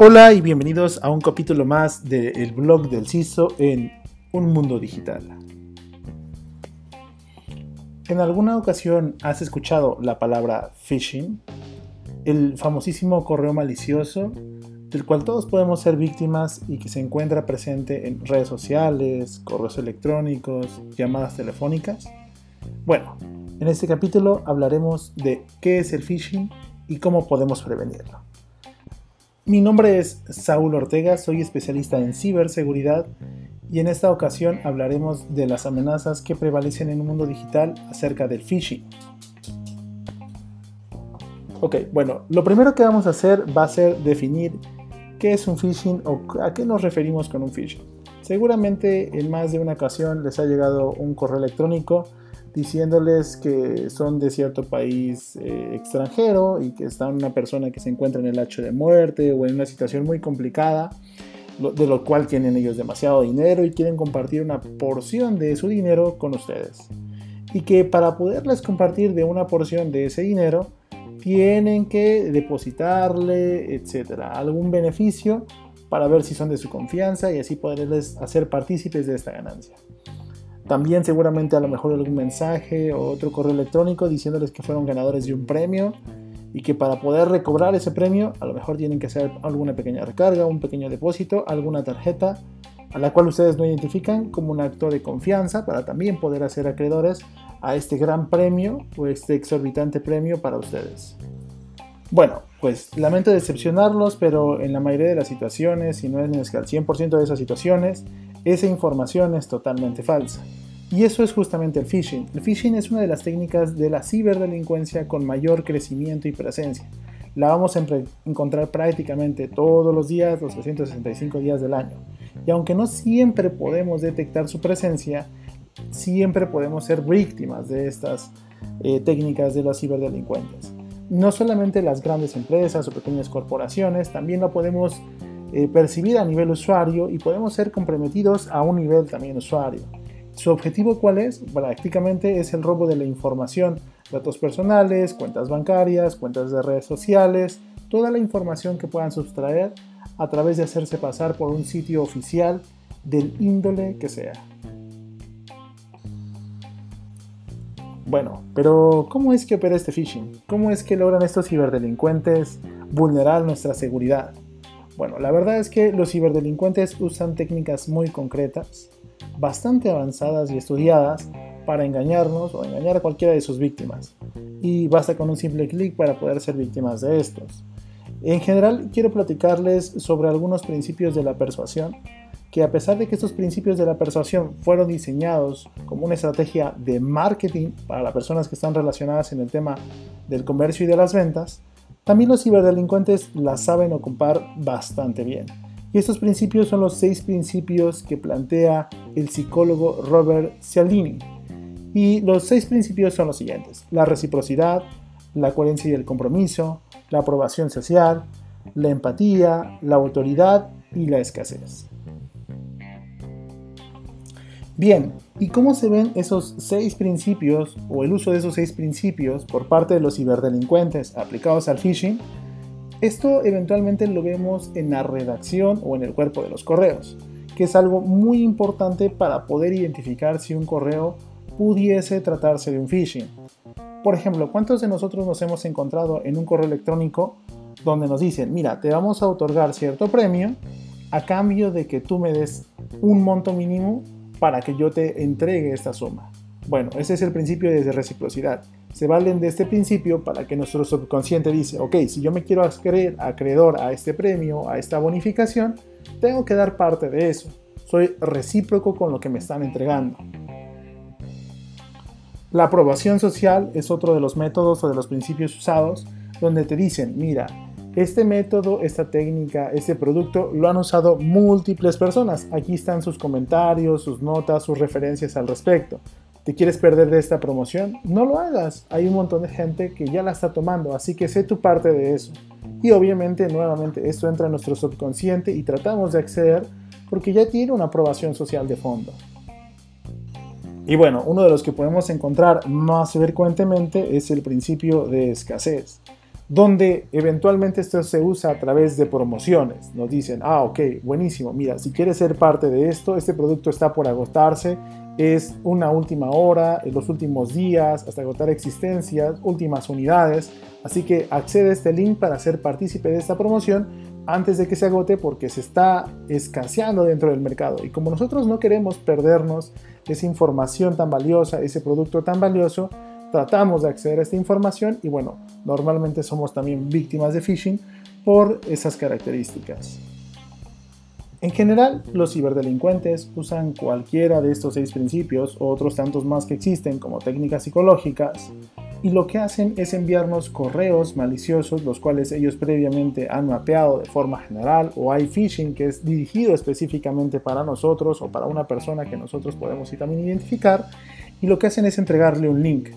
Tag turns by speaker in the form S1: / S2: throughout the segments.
S1: Hola y bienvenidos a un capítulo más del blog del CISO en Un Mundo Digital. ¿En alguna ocasión has escuchado la palabra phishing? El famosísimo correo malicioso del cual todos podemos ser víctimas y que se encuentra presente en redes sociales, correos electrónicos, llamadas telefónicas. Bueno, en este capítulo hablaremos de qué es el phishing y cómo podemos prevenirlo. Mi nombre es Saúl Ortega, soy especialista en ciberseguridad y en esta ocasión hablaremos de las amenazas que prevalecen en el mundo digital acerca del phishing. Ok, bueno, lo primero que vamos a hacer va a ser definir qué es un phishing o a qué nos referimos con un phishing. Seguramente en más de una ocasión les ha llegado un correo electrónico diciéndoles que son de cierto país eh, extranjero y que está una persona que se encuentra en el hacho de muerte o en una situación muy complicada, de lo cual tienen ellos demasiado dinero y quieren compartir una porción de su dinero con ustedes. Y que para poderles compartir de una porción de ese dinero, tienen que depositarle, etcétera, algún beneficio para ver si son de su confianza y así poderles hacer partícipes de esta ganancia. También seguramente a lo mejor algún mensaje o otro correo electrónico diciéndoles que fueron ganadores de un premio y que para poder recobrar ese premio a lo mejor tienen que hacer alguna pequeña recarga, un pequeño depósito, alguna tarjeta a la cual ustedes no identifican como un acto de confianza para también poder hacer acreedores a este gran premio o este exorbitante premio para ustedes. Bueno, pues lamento decepcionarlos, pero en la mayoría de las situaciones, si no es ni es que al 100% de esas situaciones, esa información es totalmente falsa. Y eso es justamente el phishing. El phishing es una de las técnicas de la ciberdelincuencia con mayor crecimiento y presencia. La vamos a encontrar prácticamente todos los días, los 365 días del año. Y aunque no siempre podemos detectar su presencia, siempre podemos ser víctimas de estas eh, técnicas de los ciberdelincuentes. No solamente las grandes empresas o pequeñas corporaciones, también lo podemos eh, percibir a nivel usuario y podemos ser comprometidos a un nivel también usuario. ¿Su objetivo cuál es? Prácticamente es el robo de la información, datos personales, cuentas bancarias, cuentas de redes sociales, toda la información que puedan sustraer a través de hacerse pasar por un sitio oficial del índole que sea. Bueno, pero ¿cómo es que opera este phishing? ¿Cómo es que logran estos ciberdelincuentes vulnerar nuestra seguridad? Bueno, la verdad es que los ciberdelincuentes usan técnicas muy concretas, bastante avanzadas y estudiadas para engañarnos o engañar a cualquiera de sus víctimas. Y basta con un simple clic para poder ser víctimas de estos. En general, quiero platicarles sobre algunos principios de la persuasión, que a pesar de que estos principios de la persuasión fueron diseñados como una estrategia de marketing para las personas que están relacionadas en el tema del comercio y de las ventas, también los ciberdelincuentes la saben ocupar bastante bien. Y estos principios son los seis principios que plantea el psicólogo Robert Cialdini. Y los seis principios son los siguientes. La reciprocidad, la coherencia y el compromiso, la aprobación social, la empatía, la autoridad y la escasez. Bien, ¿y cómo se ven esos seis principios o el uso de esos seis principios por parte de los ciberdelincuentes aplicados al phishing? Esto eventualmente lo vemos en la redacción o en el cuerpo de los correos, que es algo muy importante para poder identificar si un correo pudiese tratarse de un phishing. Por ejemplo, ¿cuántos de nosotros nos hemos encontrado en un correo electrónico donde nos dicen, mira, te vamos a otorgar cierto premio a cambio de que tú me des un monto mínimo para que yo te entregue esta suma. Bueno, ese es el principio de reciprocidad. Se valen de este principio para que nuestro subconsciente dice, ok, si yo me quiero hacer acreedor a este premio, a esta bonificación, tengo que dar parte de eso. Soy recíproco con lo que me están entregando. La aprobación social es otro de los métodos o de los principios usados donde te dicen, mira, este método, esta técnica, este producto lo han usado múltiples personas. Aquí están sus comentarios, sus notas, sus referencias al respecto. ¿Te quieres perder de esta promoción? No lo hagas. Hay un montón de gente que ya la está tomando, así que sé tu parte de eso. Y obviamente, nuevamente, esto entra en nuestro subconsciente y tratamos de acceder porque ya tiene una aprobación social de fondo. Y bueno, uno de los que podemos encontrar más frecuentemente es el principio de escasez donde eventualmente esto se usa a través de promociones. Nos dicen, ah, ok, buenísimo, mira, si quieres ser parte de esto, este producto está por agotarse, es una última hora, en los últimos días, hasta agotar existencias, últimas unidades, así que accede a este link para ser partícipe de esta promoción antes de que se agote porque se está escaseando dentro del mercado. Y como nosotros no queremos perdernos esa información tan valiosa, ese producto tan valioso, tratamos de acceder a esta información y bueno, normalmente somos también víctimas de phishing por esas características. En general, los ciberdelincuentes usan cualquiera de estos seis principios o otros tantos más que existen como técnicas psicológicas y lo que hacen es enviarnos correos maliciosos los cuales ellos previamente han mapeado de forma general o hay phishing que es dirigido específicamente para nosotros o para una persona que nosotros podemos también identificar y lo que hacen es entregarle un link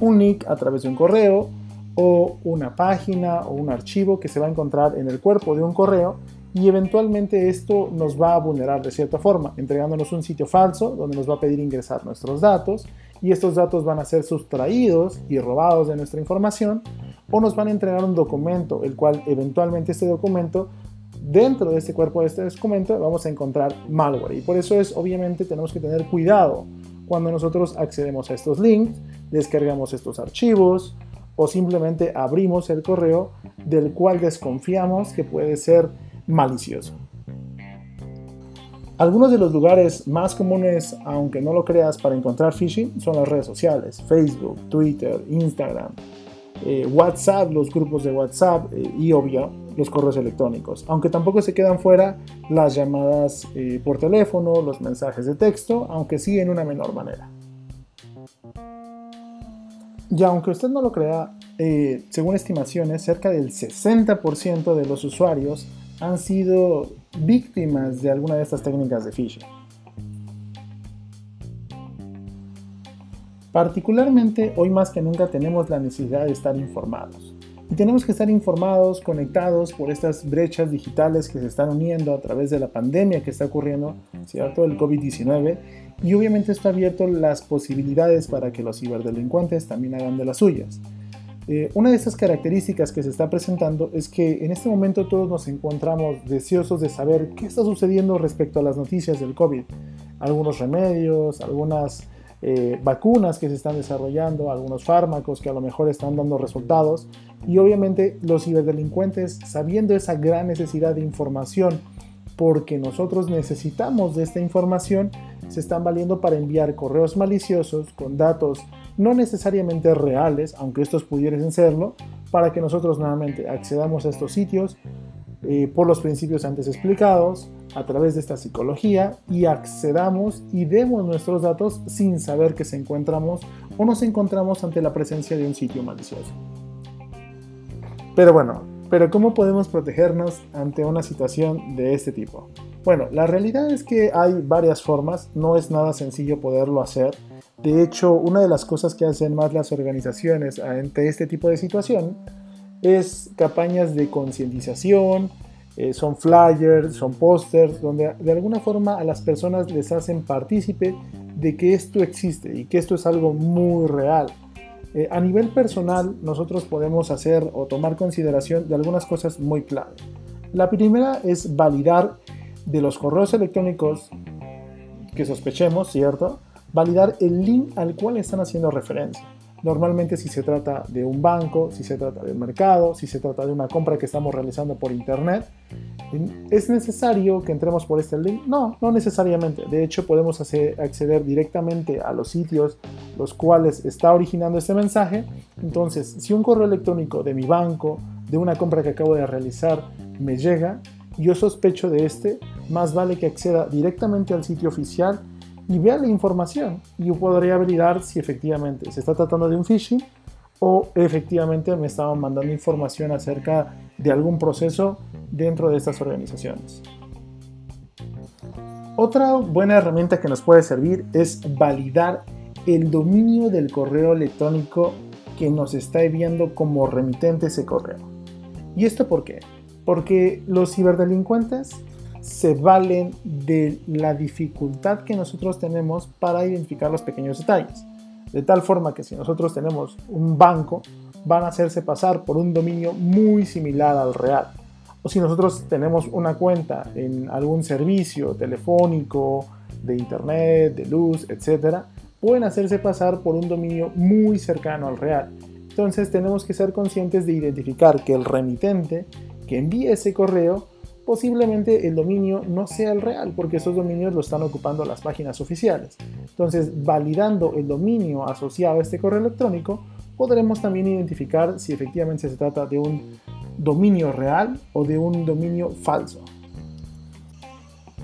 S1: un link a través de un correo o una página o un archivo que se va a encontrar en el cuerpo de un correo y eventualmente esto nos va a vulnerar de cierta forma, entregándonos un sitio falso donde nos va a pedir ingresar nuestros datos y estos datos van a ser sustraídos y robados de nuestra información o nos van a entregar un documento, el cual eventualmente este documento dentro de este cuerpo de este documento vamos a encontrar malware. Y por eso es obviamente tenemos que tener cuidado cuando nosotros accedemos a estos links, descargamos estos archivos o simplemente abrimos el correo del cual desconfiamos que puede ser malicioso. Algunos de los lugares más comunes, aunque no lo creas, para encontrar phishing son las redes sociales, Facebook, Twitter, Instagram, eh, WhatsApp, los grupos de WhatsApp eh, y obvio los correos electrónicos. Aunque tampoco se quedan fuera las llamadas eh, por teléfono, los mensajes de texto, aunque sí en una menor manera. Y aunque usted no lo crea, según estimaciones, cerca del 60% de los usuarios han sido víctimas de alguna de estas técnicas de phishing. Particularmente hoy más que nunca tenemos la necesidad de estar informados. Y tenemos que estar informados, conectados por estas brechas digitales que se están uniendo a través de la pandemia que está ocurriendo, ¿cierto? El COVID-19. Y obviamente está abierto las posibilidades para que los ciberdelincuentes también hagan de las suyas. Eh, una de estas características que se está presentando es que en este momento todos nos encontramos deseosos de saber qué está sucediendo respecto a las noticias del COVID. Algunos remedios, algunas eh, vacunas que se están desarrollando, algunos fármacos que a lo mejor están dando resultados y obviamente los ciberdelincuentes sabiendo esa gran necesidad de información porque nosotros necesitamos de esta información se están valiendo para enviar correos maliciosos con datos no necesariamente reales, aunque estos pudiesen serlo, para que nosotros nuevamente accedamos a estos sitios eh, por los principios antes explicados, a través de esta psicología y accedamos y demos nuestros datos sin saber que se encontramos o nos encontramos ante la presencia de un sitio malicioso. Pero bueno, pero ¿cómo podemos protegernos ante una situación de este tipo? Bueno, la realidad es que hay varias formas, no es nada sencillo poderlo hacer. De hecho, una de las cosas que hacen más las organizaciones ante este tipo de situación es campañas de concientización, eh, son flyers, son pósters, donde de alguna forma a las personas les hacen partícipe de que esto existe y que esto es algo muy real. Eh, a nivel personal, nosotros podemos hacer o tomar consideración de algunas cosas muy clave. La primera es validar de los correos electrónicos que sospechemos, ¿cierto? validar el link al cual están haciendo referencia. Normalmente si se trata de un banco, si se trata de un mercado, si se trata de una compra que estamos realizando por internet, ¿es necesario que entremos por este link? No, no necesariamente. De hecho, podemos acceder directamente a los sitios los cuales está originando este mensaje. Entonces, si un correo electrónico de mi banco, de una compra que acabo de realizar, me llega, yo sospecho de este, más vale que acceda directamente al sitio oficial y vea la información. Y yo podría validar si efectivamente se está tratando de un phishing o efectivamente me estaban mandando información acerca de algún proceso dentro de estas organizaciones. Otra buena herramienta que nos puede servir es validar el dominio del correo electrónico que nos está enviando como remitente ese correo. ¿Y esto por qué? Porque los ciberdelincuentes se valen de la dificultad que nosotros tenemos para identificar los pequeños detalles. De tal forma que si nosotros tenemos un banco van a hacerse pasar por un dominio muy similar al real. O si nosotros tenemos una cuenta en algún servicio telefónico, de internet, de luz, etc., pueden hacerse pasar por un dominio muy cercano al real. Entonces tenemos que ser conscientes de identificar que el remitente que envíe ese correo posiblemente el dominio no sea el real, porque esos dominios lo están ocupando las páginas oficiales. Entonces, validando el dominio asociado a este correo electrónico, podremos también identificar si efectivamente se trata de un dominio real o de un dominio falso.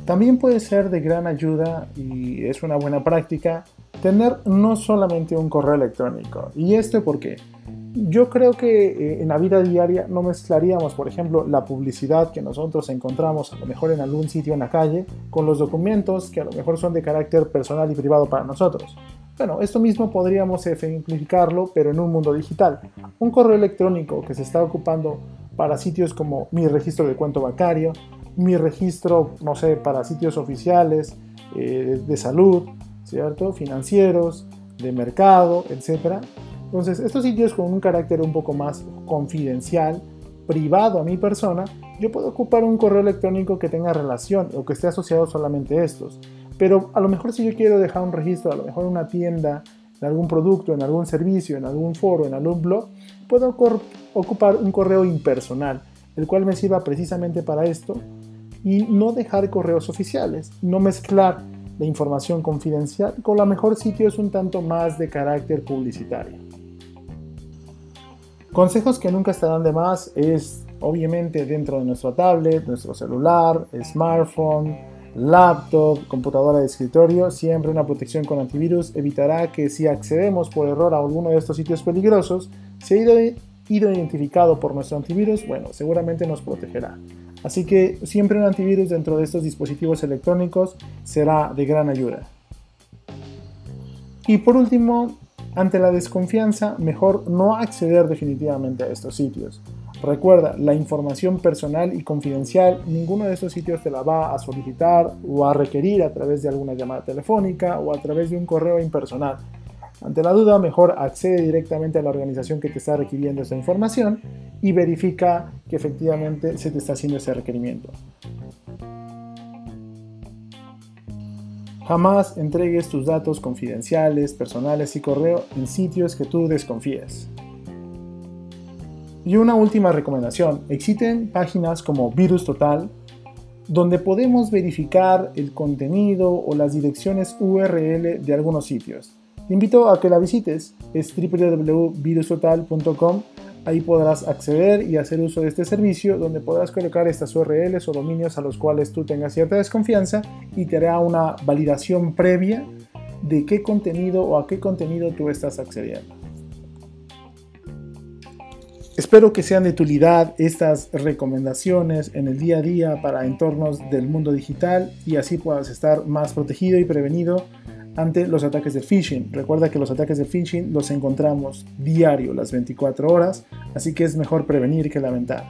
S1: También puede ser de gran ayuda y es una buena práctica tener no solamente un correo electrónico. ¿Y esto por qué? Yo creo que eh, en la vida diaria no mezclaríamos, por ejemplo, la publicidad que nosotros encontramos a lo mejor en algún sitio en la calle con los documentos que a lo mejor son de carácter personal y privado para nosotros. Bueno, esto mismo podríamos ejemplificarlo, pero en un mundo digital. Un correo electrónico que se está ocupando para sitios como mi registro de cuento bancario, mi registro, no sé, para sitios oficiales eh, de salud, ¿cierto? Financieros, de mercado, etc. Entonces, estos sitios con un carácter un poco más confidencial, privado a mi persona, yo puedo ocupar un correo electrónico que tenga relación o que esté asociado solamente a estos. Pero a lo mejor si yo quiero dejar un registro, a lo mejor en una tienda, en algún producto, en algún servicio, en algún foro, en algún blog, puedo ocupar un correo impersonal, el cual me sirva precisamente para esto y no dejar correos oficiales, no mezclar la información confidencial con la mejor sitio es un tanto más de carácter publicitario. Consejos que nunca estarán de más es obviamente dentro de nuestra tablet, nuestro celular, smartphone, laptop, computadora de escritorio, siempre una protección con antivirus evitará que si accedemos por error a alguno de estos sitios peligrosos, se ha ido identificado por nuestro antivirus, bueno, seguramente nos protegerá. Así que siempre un antivirus dentro de estos dispositivos electrónicos será de gran ayuda. Y por último, ante la desconfianza, mejor no acceder definitivamente a estos sitios. Recuerda, la información personal y confidencial, ninguno de estos sitios te la va a solicitar o a requerir a través de alguna llamada telefónica o a través de un correo impersonal. Ante la duda, mejor accede directamente a la organización que te está requiriendo esa información y verifica que efectivamente se te está haciendo ese requerimiento. Jamás entregues tus datos confidenciales, personales y correo en sitios que tú desconfíes. Y una última recomendación, existen páginas como Virus Total donde podemos verificar el contenido o las direcciones URL de algunos sitios. Te invito a que la visites, es www.virustotal.com. Ahí podrás acceder y hacer uso de este servicio donde podrás colocar estas URLs o dominios a los cuales tú tengas cierta desconfianza y te hará una validación previa de qué contenido o a qué contenido tú estás accediendo. Espero que sean de utilidad estas recomendaciones en el día a día para entornos del mundo digital y así puedas estar más protegido y prevenido ante los ataques de phishing. Recuerda que los ataques de phishing los encontramos diario, las 24 horas, así que es mejor prevenir que lamentar.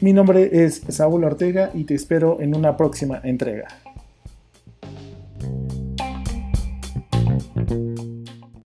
S1: Mi nombre es Saúl Ortega y te espero en una próxima entrega.